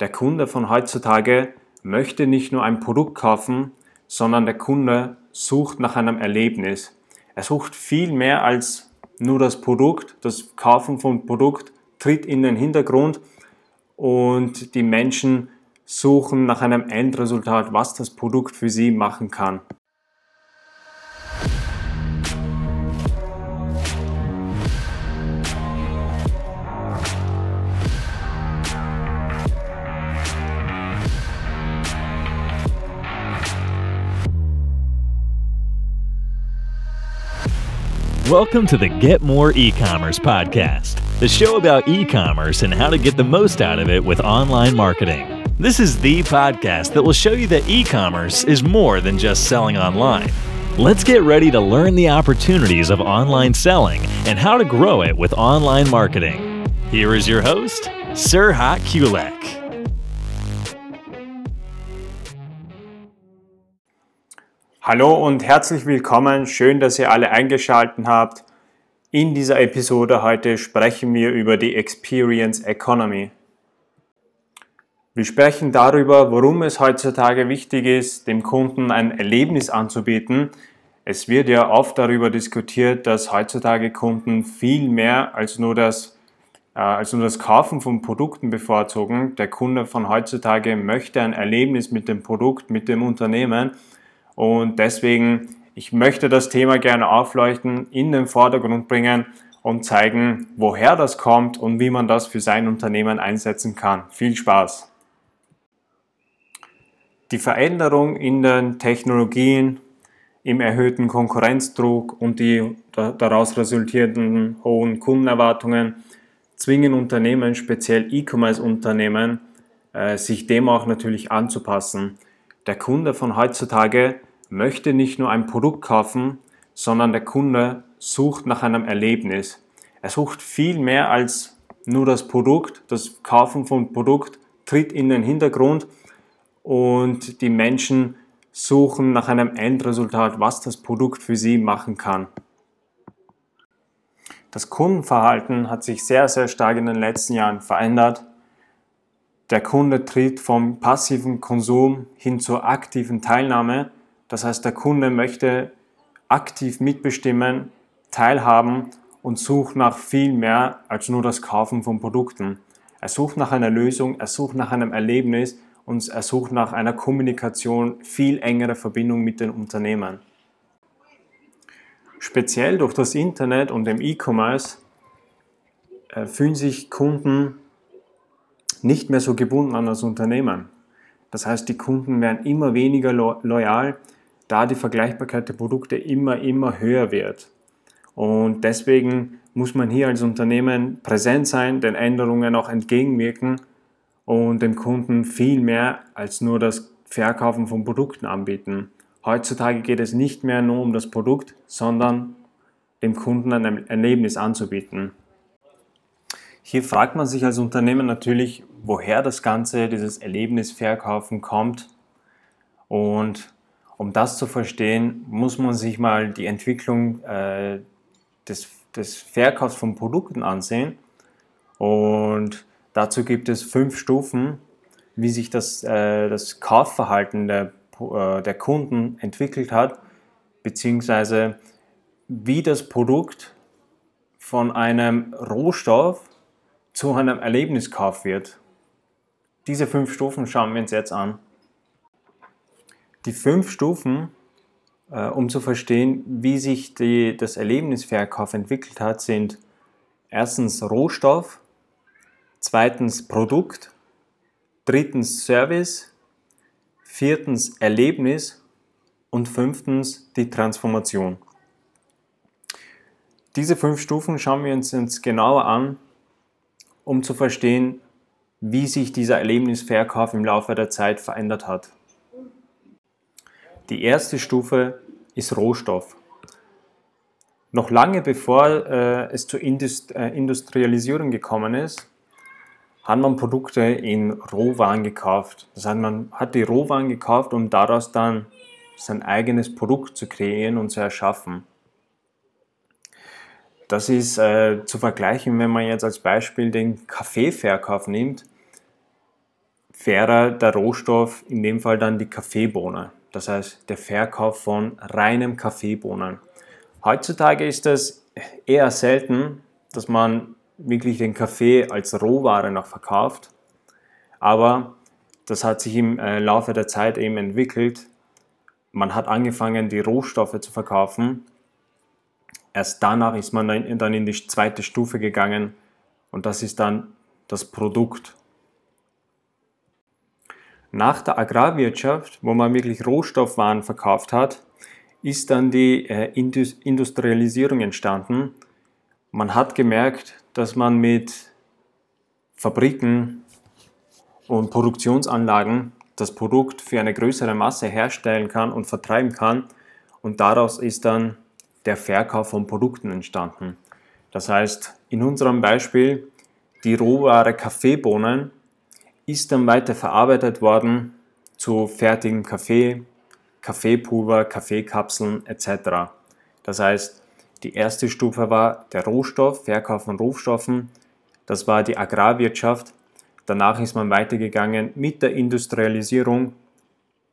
Der Kunde von heutzutage möchte nicht nur ein Produkt kaufen, sondern der Kunde sucht nach einem Erlebnis. Er sucht viel mehr als nur das Produkt. Das Kaufen von Produkt tritt in den Hintergrund und die Menschen suchen nach einem Endresultat, was das Produkt für sie machen kann. Welcome to the Get More E-commerce podcast, the show about e-commerce and how to get the most out of it with online marketing. This is the podcast that will show you that e-commerce is more than just selling online. Let's get ready to learn the opportunities of online selling and how to grow it with online marketing. Here is your host, Sirhat Kulek. Hallo und herzlich willkommen. Schön, dass ihr alle eingeschaltet habt. In dieser Episode heute sprechen wir über die Experience Economy. Wir sprechen darüber, warum es heutzutage wichtig ist, dem Kunden ein Erlebnis anzubieten. Es wird ja oft darüber diskutiert, dass heutzutage Kunden viel mehr als nur das, äh, als nur das Kaufen von Produkten bevorzugen. Der Kunde von heutzutage möchte ein Erlebnis mit dem Produkt, mit dem Unternehmen und deswegen, ich möchte das Thema gerne aufleuchten, in den Vordergrund bringen und zeigen, woher das kommt und wie man das für sein Unternehmen einsetzen kann. Viel Spaß! Die Veränderung in den Technologien, im erhöhten Konkurrenzdruck und die daraus resultierenden hohen Kundenerwartungen zwingen Unternehmen, speziell E-Commerce-Unternehmen, äh, sich dem auch natürlich anzupassen. Der Kunde von heutzutage möchte nicht nur ein Produkt kaufen, sondern der Kunde sucht nach einem Erlebnis. Er sucht viel mehr als nur das Produkt. Das Kaufen von Produkt tritt in den Hintergrund und die Menschen suchen nach einem Endresultat, was das Produkt für sie machen kann. Das Kundenverhalten hat sich sehr, sehr stark in den letzten Jahren verändert. Der Kunde tritt vom passiven Konsum hin zur aktiven Teilnahme das heißt, der Kunde möchte aktiv mitbestimmen, teilhaben und sucht nach viel mehr als nur das Kaufen von Produkten. Er sucht nach einer Lösung, er sucht nach einem Erlebnis und er sucht nach einer Kommunikation, viel engere Verbindung mit den Unternehmen. Speziell durch das Internet und dem E-Commerce äh, fühlen sich Kunden nicht mehr so gebunden an das Unternehmen. Das heißt, die Kunden werden immer weniger loyal, da die Vergleichbarkeit der Produkte immer, immer höher wird. Und deswegen muss man hier als Unternehmen präsent sein, den Änderungen auch entgegenwirken und dem Kunden viel mehr als nur das Verkaufen von Produkten anbieten. Heutzutage geht es nicht mehr nur um das Produkt, sondern dem Kunden ein Erlebnis anzubieten. Hier fragt man sich als Unternehmen natürlich, woher das Ganze, dieses Erlebnisverkaufen kommt. Und um das zu verstehen, muss man sich mal die Entwicklung äh, des, des Verkaufs von Produkten ansehen. Und dazu gibt es fünf Stufen, wie sich das, äh, das Kaufverhalten der, äh, der Kunden entwickelt hat, beziehungsweise wie das Produkt von einem Rohstoff zu einem Erlebniskauf wird. Diese fünf Stufen schauen wir uns jetzt an. Die fünf Stufen, äh, um zu verstehen, wie sich die, das Erlebnisverkauf entwickelt hat, sind erstens Rohstoff, zweitens Produkt, drittens Service, viertens Erlebnis und fünftens die Transformation. Diese fünf Stufen schauen wir uns jetzt genauer an, um zu verstehen, wie sich dieser Erlebnisverkauf im Laufe der Zeit verändert hat. Die erste Stufe ist Rohstoff. Noch lange bevor äh, es zur Indust äh, Industrialisierung gekommen ist, hat man Produkte in Rohwaren gekauft. Das heißt, man hat die Rohwaren gekauft, um daraus dann sein eigenes Produkt zu kreieren und zu erschaffen. Das ist äh, zu vergleichen, wenn man jetzt als Beispiel den Kaffeeverkauf nimmt. wäre der Rohstoff in dem Fall dann die Kaffeebohne. Das heißt, der Verkauf von reinem Kaffeebohnen. Heutzutage ist es eher selten, dass man wirklich den Kaffee als Rohware noch verkauft. Aber das hat sich im äh, Laufe der Zeit eben entwickelt. Man hat angefangen, die Rohstoffe zu verkaufen. Erst danach ist man dann in die zweite Stufe gegangen und das ist dann das Produkt. Nach der Agrarwirtschaft, wo man wirklich Rohstoffwaren verkauft hat, ist dann die äh, Industrialisierung entstanden. Man hat gemerkt, dass man mit Fabriken und Produktionsanlagen das Produkt für eine größere Masse herstellen kann und vertreiben kann. Und daraus ist dann der Verkauf von Produkten entstanden. Das heißt, in unserem Beispiel, die Rohware Kaffeebohnen ist dann weiter verarbeitet worden zu fertigem Kaffee, Kaffeepulver, Kaffeekapseln etc. Das heißt, die erste Stufe war der Rohstoff, Verkauf von Rohstoffen. Das war die Agrarwirtschaft. Danach ist man weitergegangen mit der Industrialisierung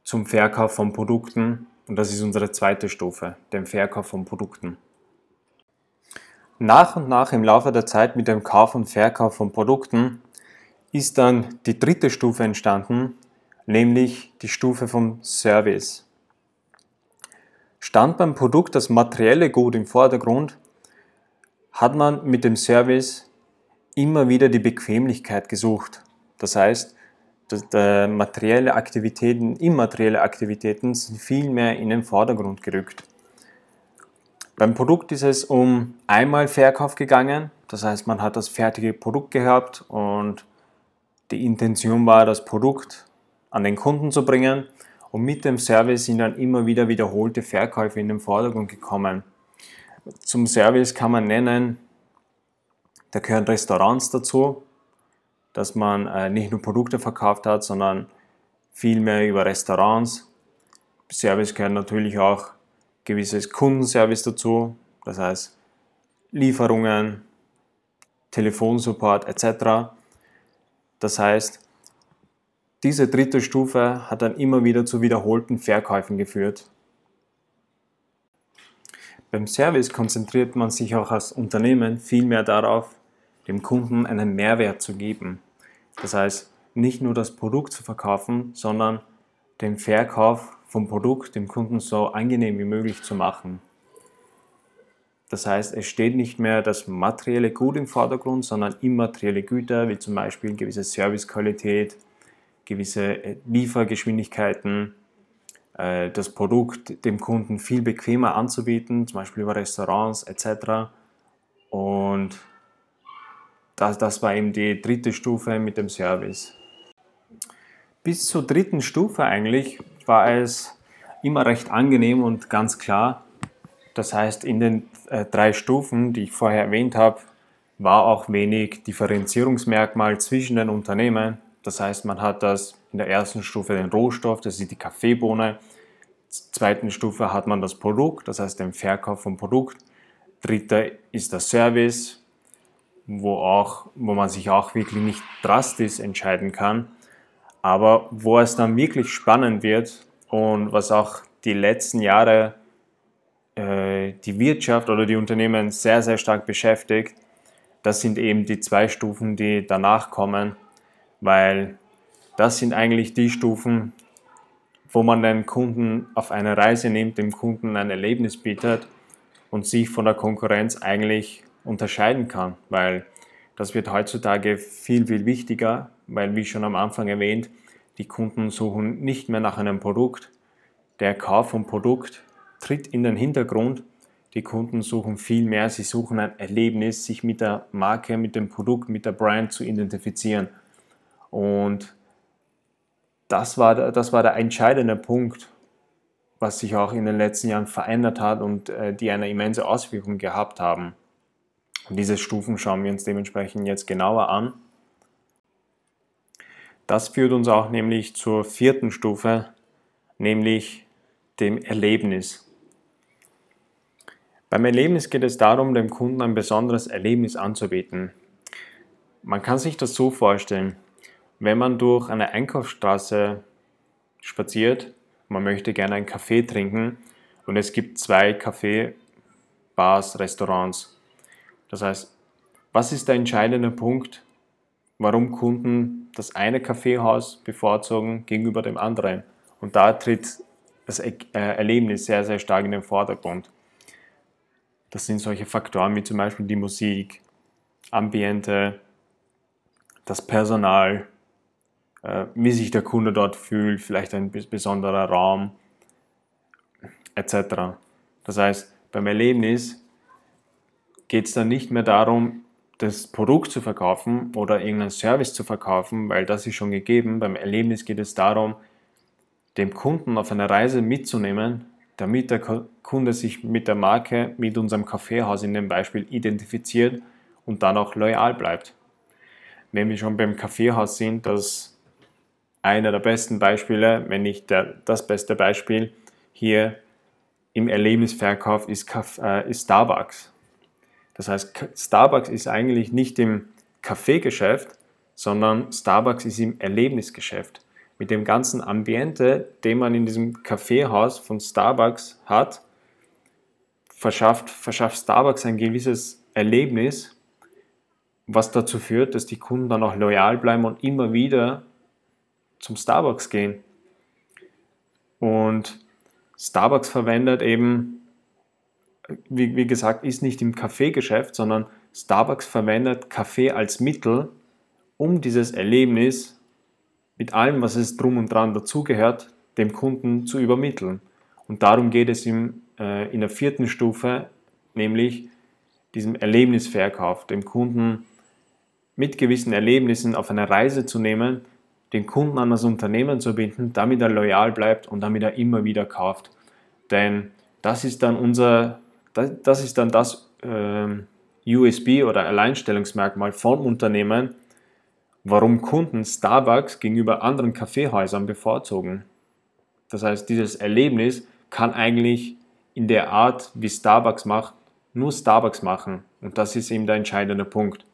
zum Verkauf von Produkten. Und das ist unsere zweite Stufe, dem Verkauf von Produkten. Nach und nach im Laufe der Zeit mit dem Kauf und Verkauf von Produkten ist dann die dritte Stufe entstanden, nämlich die Stufe vom Service. Stand beim Produkt das materielle Gut im Vordergrund, hat man mit dem Service immer wieder die Bequemlichkeit gesucht. Das heißt, dass materielle Aktivitäten, immaterielle Aktivitäten sind viel mehr in den Vordergrund gerückt. Beim Produkt ist es um einmal Verkauf gegangen, das heißt, man hat das fertige Produkt gehabt und die Intention war, das Produkt an den Kunden zu bringen und mit dem Service sind dann immer wieder wiederholte Verkäufe in den Vordergrund gekommen. Zum Service kann man nennen, da gehören Restaurants dazu, dass man äh, nicht nur Produkte verkauft hat, sondern viel mehr über Restaurants. Service gehört natürlich auch gewisses Kundenservice dazu, das heißt Lieferungen, Telefonsupport etc. Das heißt, diese dritte Stufe hat dann immer wieder zu wiederholten Verkäufen geführt. Beim Service konzentriert man sich auch als Unternehmen viel mehr darauf, dem Kunden einen Mehrwert zu geben. Das heißt, nicht nur das Produkt zu verkaufen, sondern den Verkauf vom Produkt dem Kunden so angenehm wie möglich zu machen. Das heißt, es steht nicht mehr das materielle Gut im Vordergrund, sondern immaterielle Güter, wie zum Beispiel gewisse Servicequalität, gewisse äh, Liefergeschwindigkeiten, äh, das Produkt dem Kunden viel bequemer anzubieten, zum Beispiel über Restaurants etc. Und das, das war eben die dritte Stufe mit dem Service. Bis zur dritten Stufe eigentlich war es immer recht angenehm und ganz klar. Das heißt, in den äh, drei Stufen, die ich vorher erwähnt habe, war auch wenig Differenzierungsmerkmal zwischen den Unternehmen. Das heißt, man hat das in der ersten Stufe den Rohstoff, das ist die Kaffeebohne. Zweiten Stufe hat man das Produkt, das heißt den Verkauf vom Produkt. Dritter ist der Service, wo, auch, wo man sich auch wirklich nicht drastisch entscheiden kann. Aber wo es dann wirklich spannend wird und was auch die letzten Jahre äh, die Wirtschaft oder die Unternehmen sehr, sehr stark beschäftigt, das sind eben die zwei Stufen, die danach kommen, weil das sind eigentlich die Stufen, wo man den Kunden auf eine Reise nimmt, dem Kunden ein Erlebnis bietet und sich von der Konkurrenz eigentlich unterscheiden kann, weil das wird heutzutage viel, viel wichtiger, weil wie schon am Anfang erwähnt, die Kunden suchen nicht mehr nach einem Produkt. Der Kauf von Produkt tritt in den Hintergrund. Die Kunden suchen viel mehr, sie suchen ein Erlebnis, sich mit der Marke, mit dem Produkt, mit der Brand zu identifizieren. Und das war, der, das war der entscheidende Punkt, was sich auch in den letzten Jahren verändert hat und äh, die eine immense Auswirkung gehabt haben. Und diese Stufen schauen wir uns dementsprechend jetzt genauer an. Das führt uns auch nämlich zur vierten Stufe, nämlich dem Erlebnis. Beim Erlebnis geht es darum, dem Kunden ein besonderes Erlebnis anzubieten. Man kann sich das so vorstellen. wenn man durch eine Einkaufsstraße spaziert, man möchte gerne einen Kaffee trinken und es gibt zwei Kaffee, Bars, Restaurants. Das heißt, was ist der entscheidende Punkt, warum Kunden das eine Kaffeehaus bevorzugen gegenüber dem anderen? Und da tritt das äh, Erlebnis sehr, sehr stark in den Vordergrund. Das sind solche Faktoren wie zum Beispiel die Musik, Ambiente, das Personal, äh, wie sich der Kunde dort fühlt, vielleicht ein besonderer Raum, etc. Das heißt, beim Erlebnis geht es dann nicht mehr darum, das Produkt zu verkaufen oder irgendeinen Service zu verkaufen, weil das ist schon gegeben. Beim Erlebnis geht es darum, dem Kunden auf eine Reise mitzunehmen, damit der Kunde sich mit der Marke, mit unserem Kaffeehaus in dem Beispiel identifiziert und dann auch loyal bleibt. Wenn wir schon beim Kaffeehaus sind, das einer der besten Beispiele, wenn nicht der, das beste Beispiel hier im Erlebnisverkauf ist, äh, ist Starbucks. Das heißt, Starbucks ist eigentlich nicht im Kaffeegeschäft, sondern Starbucks ist im Erlebnisgeschäft. Mit dem ganzen Ambiente, den man in diesem Kaffeehaus von Starbucks hat, verschafft, verschafft Starbucks ein gewisses Erlebnis, was dazu führt, dass die Kunden dann auch loyal bleiben und immer wieder zum Starbucks gehen. Und Starbucks verwendet eben, wie, wie gesagt, ist nicht im Kaffeegeschäft, sondern Starbucks verwendet Kaffee als Mittel, um dieses Erlebnis mit allem, was es drum und dran dazugehört, dem Kunden zu übermitteln. Und darum geht es ihm äh, in der vierten Stufe, nämlich diesem Erlebnisverkauf, dem Kunden mit gewissen Erlebnissen auf eine Reise zu nehmen, den Kunden an das Unternehmen zu binden, damit er loyal bleibt und damit er immer wieder kauft. Denn das ist dann unser, das ist dann das äh, USB oder Alleinstellungsmerkmal vom Unternehmen, warum Kunden Starbucks gegenüber anderen Kaffeehäusern bevorzugen. Das heißt, dieses Erlebnis kann eigentlich in der Art, wie Starbucks macht, nur Starbucks machen. Und das ist eben der entscheidende Punkt.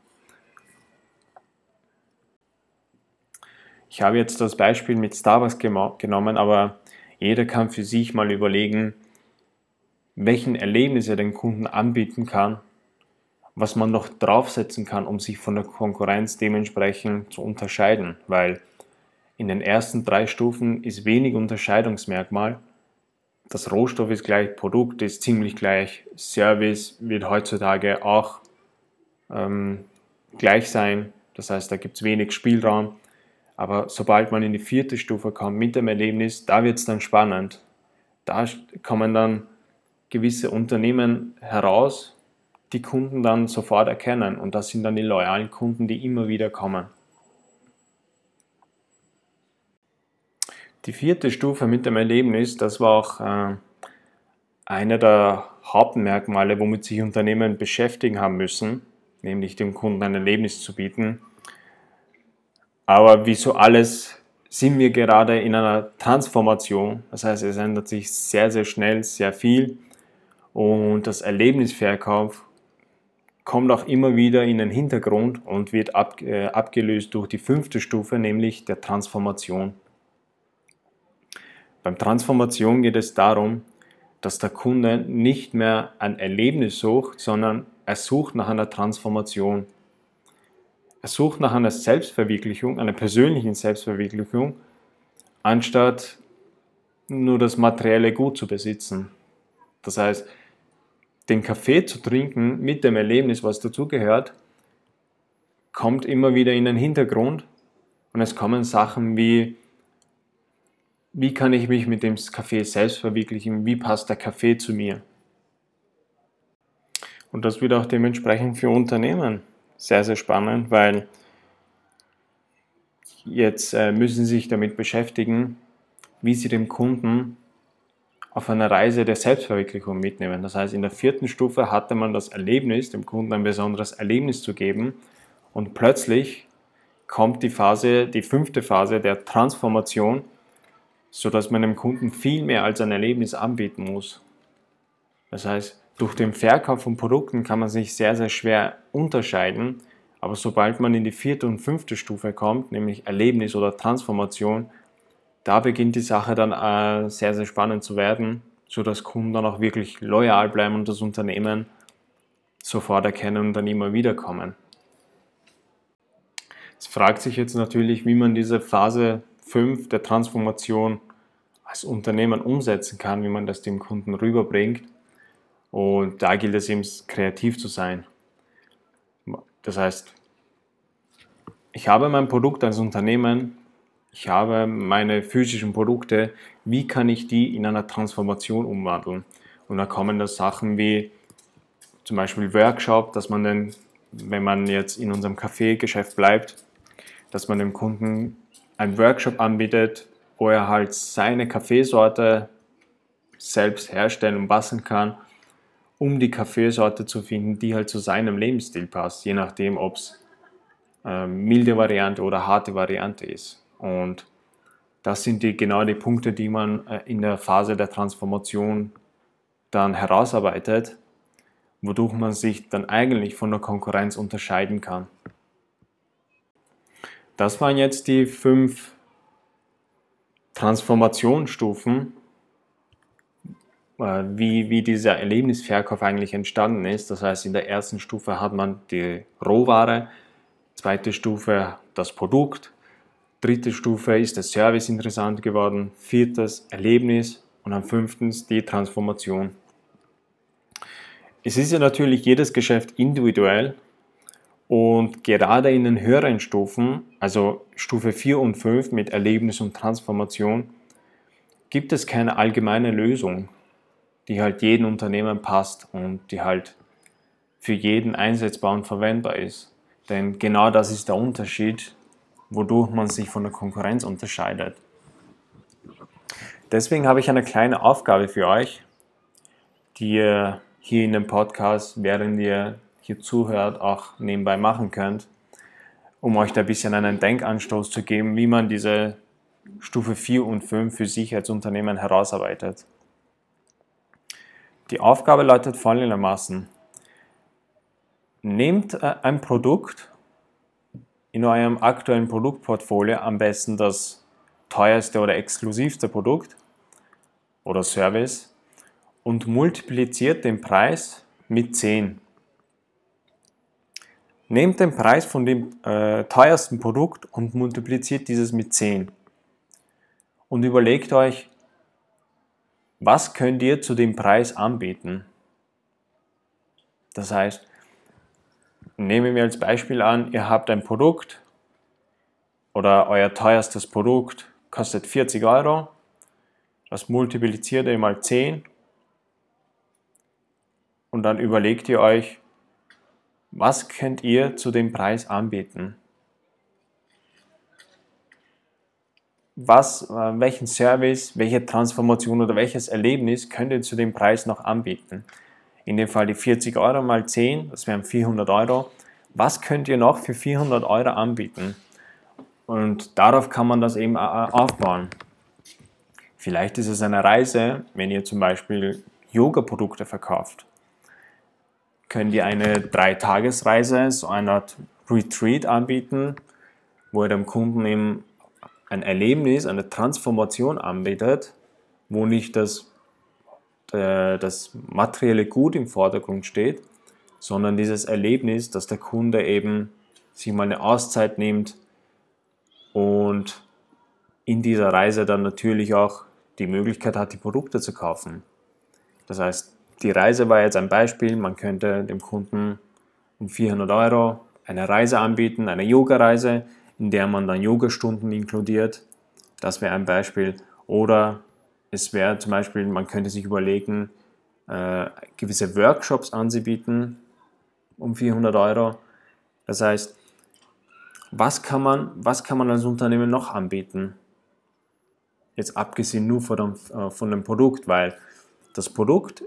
Ich habe jetzt das Beispiel mit Starbucks genommen, aber jeder kann für sich mal überlegen, welchen Erlebnis er den Kunden anbieten kann, was man noch draufsetzen kann, um sich von der Konkurrenz dementsprechend zu unterscheiden, weil in den ersten drei Stufen ist wenig Unterscheidungsmerkmal. Das Rohstoff ist gleich, Produkt ist ziemlich gleich, Service wird heutzutage auch ähm, gleich sein. Das heißt, da gibt es wenig Spielraum. Aber sobald man in die vierte Stufe kommt mit dem Erlebnis, da wird es dann spannend. Da kommen dann gewisse Unternehmen heraus, die Kunden dann sofort erkennen. Und das sind dann die loyalen Kunden, die immer wieder kommen. Die vierte Stufe mit dem Erlebnis, das war auch äh, einer der Hauptmerkmale, womit sich Unternehmen beschäftigen haben müssen, nämlich dem Kunden ein Erlebnis zu bieten. Aber wie so alles sind wir gerade in einer Transformation. Das heißt, es ändert sich sehr, sehr schnell, sehr viel. Und das Erlebnisverkauf kommt auch immer wieder in den Hintergrund und wird ab, äh, abgelöst durch die fünfte Stufe, nämlich der Transformation. Beim Transformation geht es darum, dass der Kunde nicht mehr ein Erlebnis sucht, sondern er sucht nach einer Transformation. Er sucht nach einer Selbstverwirklichung, einer persönlichen Selbstverwirklichung, anstatt nur das materielle Gut zu besitzen. Das heißt, den Kaffee zu trinken mit dem Erlebnis, was dazugehört, kommt immer wieder in den Hintergrund und es kommen Sachen wie, wie kann ich mich mit dem Kaffee selbst verwirklichen, wie passt der Kaffee zu mir. Und das wird auch dementsprechend für Unternehmen sehr, sehr spannend, weil jetzt äh, müssen Sie sich damit beschäftigen, wie Sie den Kunden auf einer Reise der Selbstverwirklichung mitnehmen. Das heißt, in der vierten Stufe hatte man das Erlebnis, dem Kunden ein besonderes Erlebnis zu geben und plötzlich kommt die Phase, die fünfte Phase der Transformation, sodass man dem Kunden viel mehr als ein Erlebnis anbieten muss. Das heißt, durch den Verkauf von Produkten kann man sich sehr, sehr schwer unterscheiden, Aber sobald man in die vierte und fünfte Stufe kommt, nämlich Erlebnis oder Transformation, da beginnt die Sache dann äh, sehr, sehr spannend zu werden, sodass Kunden dann auch wirklich loyal bleiben und das Unternehmen sofort erkennen und dann immer wieder kommen. Es fragt sich jetzt natürlich, wie man diese Phase 5 der Transformation als Unternehmen umsetzen kann, wie man das dem Kunden rüberbringt. Und da gilt es eben kreativ zu sein. Das heißt, ich habe mein Produkt als Unternehmen, ich habe meine physischen Produkte, wie kann ich die in einer Transformation umwandeln? Und da kommen da Sachen wie zum Beispiel Workshop, dass man dann, wenn man jetzt in unserem Kaffeegeschäft bleibt, dass man dem Kunden einen Workshop anbietet, wo er halt seine Kaffeesorte selbst herstellen und basteln kann, um die Kaffeesorte zu finden, die halt zu seinem Lebensstil passt, je nachdem, ob es äh, milde Variante oder harte Variante ist. Und das sind die, genau die Punkte, die man äh, in der Phase der Transformation dann herausarbeitet, wodurch man sich dann eigentlich von der Konkurrenz unterscheiden kann. Das waren jetzt die fünf Transformationsstufen, äh, wie, wie dieser Erlebnisverkauf eigentlich entstanden ist. Das heißt, in der ersten Stufe hat man die Rohware, zweite Stufe das Produkt, dritte Stufe ist der Service interessant geworden, viertes Erlebnis und dann fünftens die Transformation. Es ist ja natürlich jedes Geschäft individuell und gerade in den höheren Stufen, also Stufe 4 und 5 mit Erlebnis und Transformation, gibt es keine allgemeine Lösung, die halt jedem Unternehmen passt und die halt für jeden einsetzbar und verwendbar ist. Denn genau das ist der Unterschied, wodurch man sich von der Konkurrenz unterscheidet. Deswegen habe ich eine kleine Aufgabe für euch, die ihr hier in dem Podcast, während ihr hier zuhört, auch nebenbei machen könnt, um euch da ein bisschen einen Denkanstoß zu geben, wie man diese Stufe 4 und 5 für sich als Unternehmen herausarbeitet. Die Aufgabe lautet folgendermaßen. Nehmt äh, ein Produkt in eurem aktuellen Produktportfolio, am besten das teuerste oder exklusivste Produkt oder Service und multipliziert den Preis mit 10. Nehmt den Preis von dem äh, teuersten Produkt und multipliziert dieses mit 10. Und überlegt euch, was könnt ihr zu dem Preis anbieten? Das heißt, nehmen wir als Beispiel an, ihr habt ein Produkt oder euer teuerstes Produkt kostet 40 Euro. Das multipliziert ihr mal 10 und dann überlegt ihr euch, was könnt ihr zu dem Preis anbieten? Was, äh, welchen Service, welche Transformation oder welches Erlebnis könnt ihr zu dem Preis noch anbieten? In dem Fall die 40 Euro mal 10, das wären 400 Euro. Was könnt ihr noch für 400 Euro anbieten? Und darauf kann man das eben aufbauen. Vielleicht ist es eine Reise, wenn ihr zum Beispiel Yoga-Produkte verkauft können die eine Dreitagesreise, so eine Art Retreat anbieten, wo ihr dem Kunden eben ein Erlebnis, eine Transformation anbietet, wo nicht das, äh, das materielle Gut im Vordergrund steht, sondern dieses Erlebnis, dass der Kunde eben sich mal eine Auszeit nimmt und in dieser Reise dann natürlich auch die Möglichkeit hat, die Produkte zu kaufen. Das heißt, die Reise war jetzt ein Beispiel. Man könnte dem Kunden um 400 Euro eine Reise anbieten, eine Yoga-Reise, in der man dann Yogastunden inkludiert. Das wäre ein Beispiel. Oder es wäre zum Beispiel, man könnte sich überlegen, äh, gewisse Workshops anzubieten um 400 Euro. Das heißt, was kann man, was kann man als Unternehmen noch anbieten? Jetzt abgesehen nur von dem, äh, von dem Produkt, weil das Produkt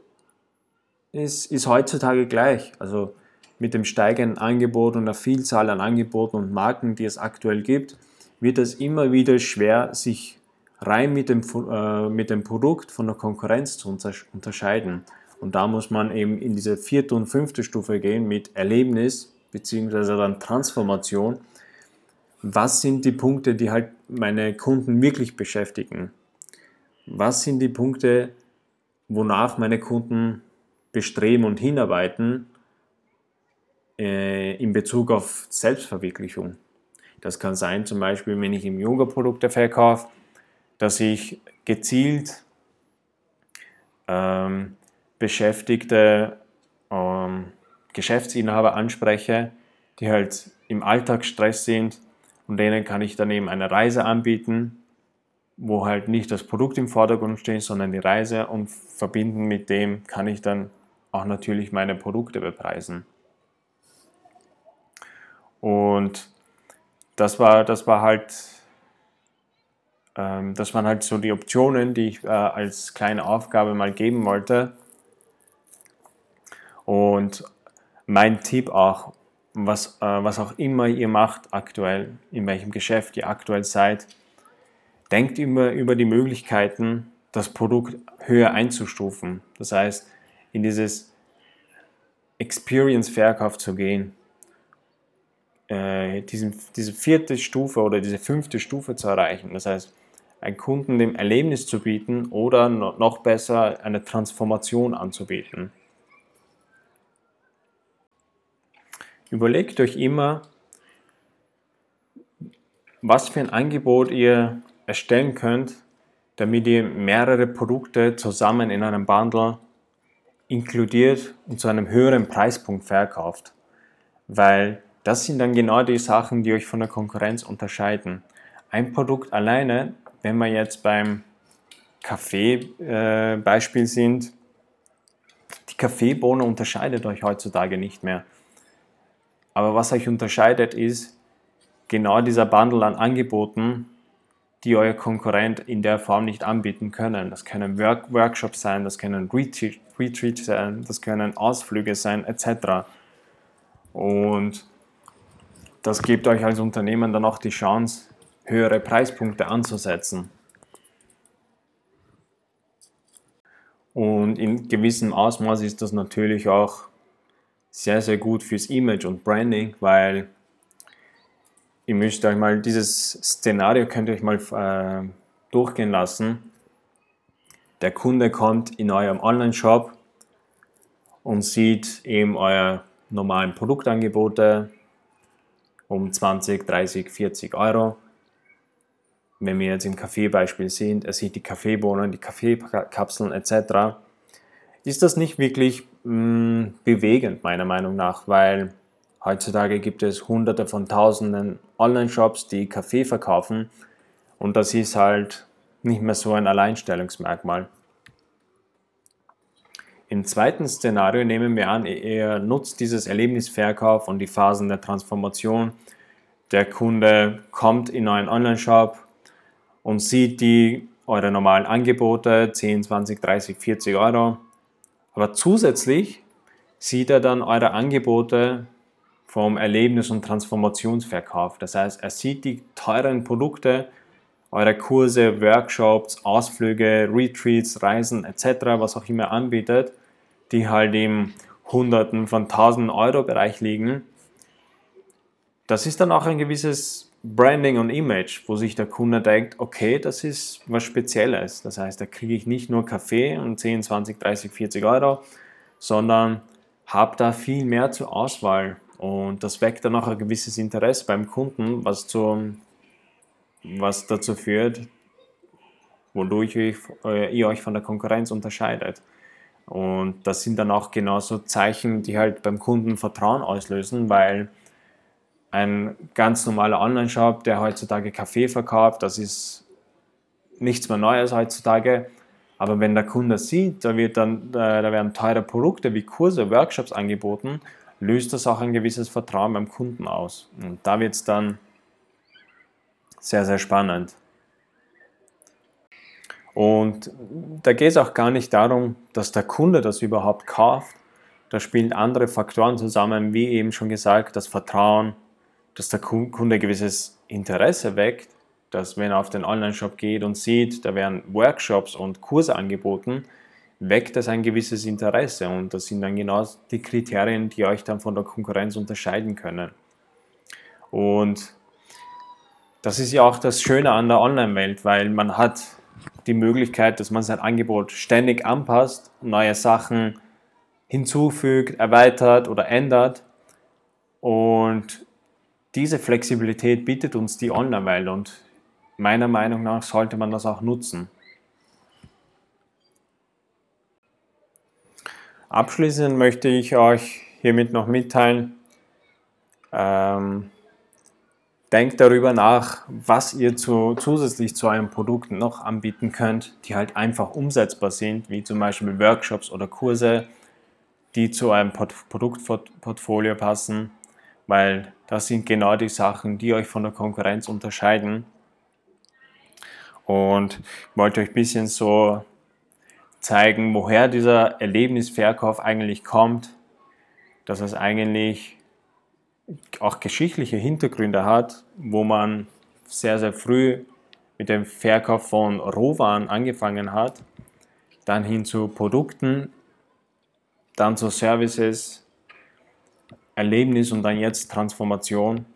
ist, ist heutzutage gleich. Also mit dem steigenden Angebot und der Vielzahl an Angeboten und Marken, die es aktuell gibt, wird es immer wieder schwer, sich rein mit dem, äh, mit dem Produkt von der Konkurrenz zu unterscheiden. Und da muss man eben in diese vierte und fünfte Stufe gehen mit Erlebnis beziehungsweise dann Transformation. Was sind die Punkte, die halt meine Kunden wirklich beschäftigen? Was sind die Punkte, wonach meine Kunden bestreben und hinarbeiten äh, in Bezug auf Selbstverwirklichung? Das kann sein, zum Beispiel, wenn ich im Yoga Produkte verkaufe, dass ich gezielt ähm, Beschäftigte, ähm, Geschäftsinhaber anspreche, die halt im Alltagsstress sind und denen kann ich dann eben eine Reise anbieten, wo halt nicht das Produkt im Vordergrund steht, sondern die Reise und verbinden mit dem kann ich dann auch natürlich meine Produkte bepreisen. Und das war, das war halt, ähm, das waren halt so die Optionen, die ich äh, als kleine Aufgabe mal geben wollte. Und mein Tipp auch, was, äh, was auch immer ihr macht aktuell, in welchem Geschäft ihr aktuell seid, denkt immer über die Möglichkeiten, das Produkt höher einzustufen. Das heißt, in dieses Experience-Verkauf zu gehen, äh, diesen, diese vierte Stufe oder diese fünfte Stufe zu erreichen. Das heißt, einen Kunden dem Erlebnis zu bieten oder noch besser eine Transformation anzubieten. Überlegt euch immer, was für ein Angebot ihr erstellen könnt, damit ihr mehrere Produkte zusammen in einem Bundle inkludiert und zu einem höheren Preispunkt verkauft. Weil das sind dann genau die Sachen, die euch von der Konkurrenz unterscheiden. Ein Produkt alleine, wenn wir jetzt beim Kaffee-Beispiel äh, sind, die Kaffeebohne unterscheidet euch heutzutage nicht mehr. Aber was euch unterscheidet, ist genau dieser Bundle an Angeboten, die euer Konkurrent in der Form nicht anbieten können. Das können Work Workshops sein, das können Retreats sein, das können Ausflüge sein, etc. Und das gibt euch als Unternehmen dann auch die Chance, höhere Preispunkte anzusetzen. Und in gewissem Ausmaß ist das natürlich auch sehr, sehr gut fürs Image und Branding, weil ihr müsst euch mal dieses Szenario könnt ihr euch mal äh, durchgehen lassen. Der Kunde kommt in eurem Online-Shop und sieht eben eure normalen Produktangebote, um 20, 30, 40 Euro. Wenn wir jetzt im Kaffeebeispiel sind, er sieht die Kaffeebohnen, die Kaffeekapseln etc., ist das nicht wirklich mh, mm, bewegend meiner Meinung nach, weil heutzutage gibt es hunderte von tausenden Online-Shops, die Kaffee verkaufen und das ist halt nicht mehr so ein Alleinstellungsmerkmal. Im zweiten Szenario nehmen wir an, er nutzt dieses Erlebnisverkauf und die Phasen der Transformation. Der Kunde kommt in einen Online-Shop und sieht die eure normalen Angebote, 10, 20, 30, 40 Euro. Aber zusätzlich sieht er dann eure Angebote vom Erlebnis- und Transformationsverkauf. Das heißt, er sieht die teuren Produkte, eure Kurse, Workshops, Ausflüge, Retreats, Reisen etc., was auch immer anbietet, die halt im Hunderten von Tausenden Euro Bereich liegen. Das ist dann auch ein gewisses Branding und Image, wo sich der Kunde denkt, okay, das ist was Spezielles. Das heißt, da kriege ich nicht nur Kaffee und 10, 20, 30, 40 Euro, sondern habe da viel mehr zur Auswahl. Und das weckt dann auch ein gewisses Interesse beim Kunden, was zum was dazu führt, wodurch äh, ihr euch von der Konkurrenz unterscheidet. Und das sind dann auch genauso Zeichen, die halt beim Kunden Vertrauen auslösen, weil ein ganz normaler Online-Shop, der heutzutage Kaffee verkauft, das ist nichts mehr Neues heutzutage. Aber wenn der Kunde sieht, da, wird dann, äh, da werden teure Produkte wie Kurse, Workshops angeboten, löst das auch ein gewisses Vertrauen beim Kunden aus. Und da wird es dann sehr, sehr spannend. Und da geht es auch gar nicht darum, dass der Kunde das überhaupt kauft. Da spielen andere Faktoren zusammen, wie eben schon gesagt, das Vertrauen, dass der Kunde gewisses Interesse weckt, dass wenn er auf den Online-Shop geht und sieht, da werden Workshops und Kurse angeboten, weckt das ein gewisses Interesse und das sind dann genau die Kriterien, die euch dann von der Konkurrenz unterscheiden können. Und das ist ja auch das Schöne an der Online-Welt, weil man hat die Möglichkeit, dass man sein Angebot ständig anpasst, neue Sachen hinzufügt, erweitert oder ändert. Und diese Flexibilität bietet uns die Online-Welt und meiner Meinung nach sollte man das auch nutzen. Abschließend möchte ich euch hiermit noch mitteilen, ähm, denkt darüber nach, was ihr zu, zusätzlich zu eurem Produkt noch anbieten könnt, die halt einfach umsetzbar sind, wie zum Beispiel Workshops oder Kurse, die zu eurem Produktportfolio passen, weil das sind genau die Sachen, die euch von der Konkurrenz unterscheiden. Und ich wollte euch ein bisschen so zeigen, woher dieser Erlebnisverkauf eigentlich kommt, dass es eigentlich auch geschichtliche Hintergründe hat, wo man sehr, sehr früh mit dem Verkauf von Rohwaren angefangen hat, dann hin zu Produkten, dann zu Services, Erlebnis und dann jetzt Transformation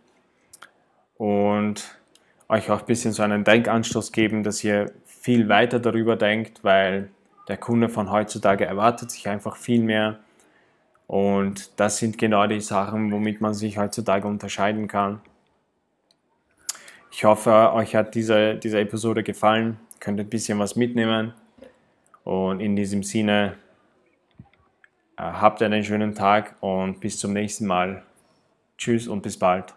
und euch auch ein bisschen so einen Denkanstoß geben, dass ihr viel weiter darüber denkt, weil der Kunde von heutzutage erwartet sich einfach viel mehr. Und das sind genau die Sachen, womit man sich heutzutage unterscheiden kann. Ich hoffe, euch hat diese, diese Episode gefallen. Könnt ein bisschen was mitnehmen. Und in diesem Sinne, Äh, habt einen schönen Tag und bis zum nächsten Mal. Tschüss und bis bald.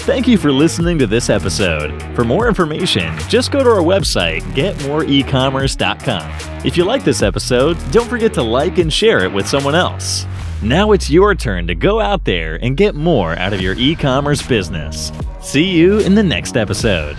Thank you for listening to this episode. For more information, just go to our website, getmoreecommerce.com. If you like this episode, don't forget to like and share it with someone else. Now it's your turn to go out there and get more out of your e commerce business. See you in the next episode.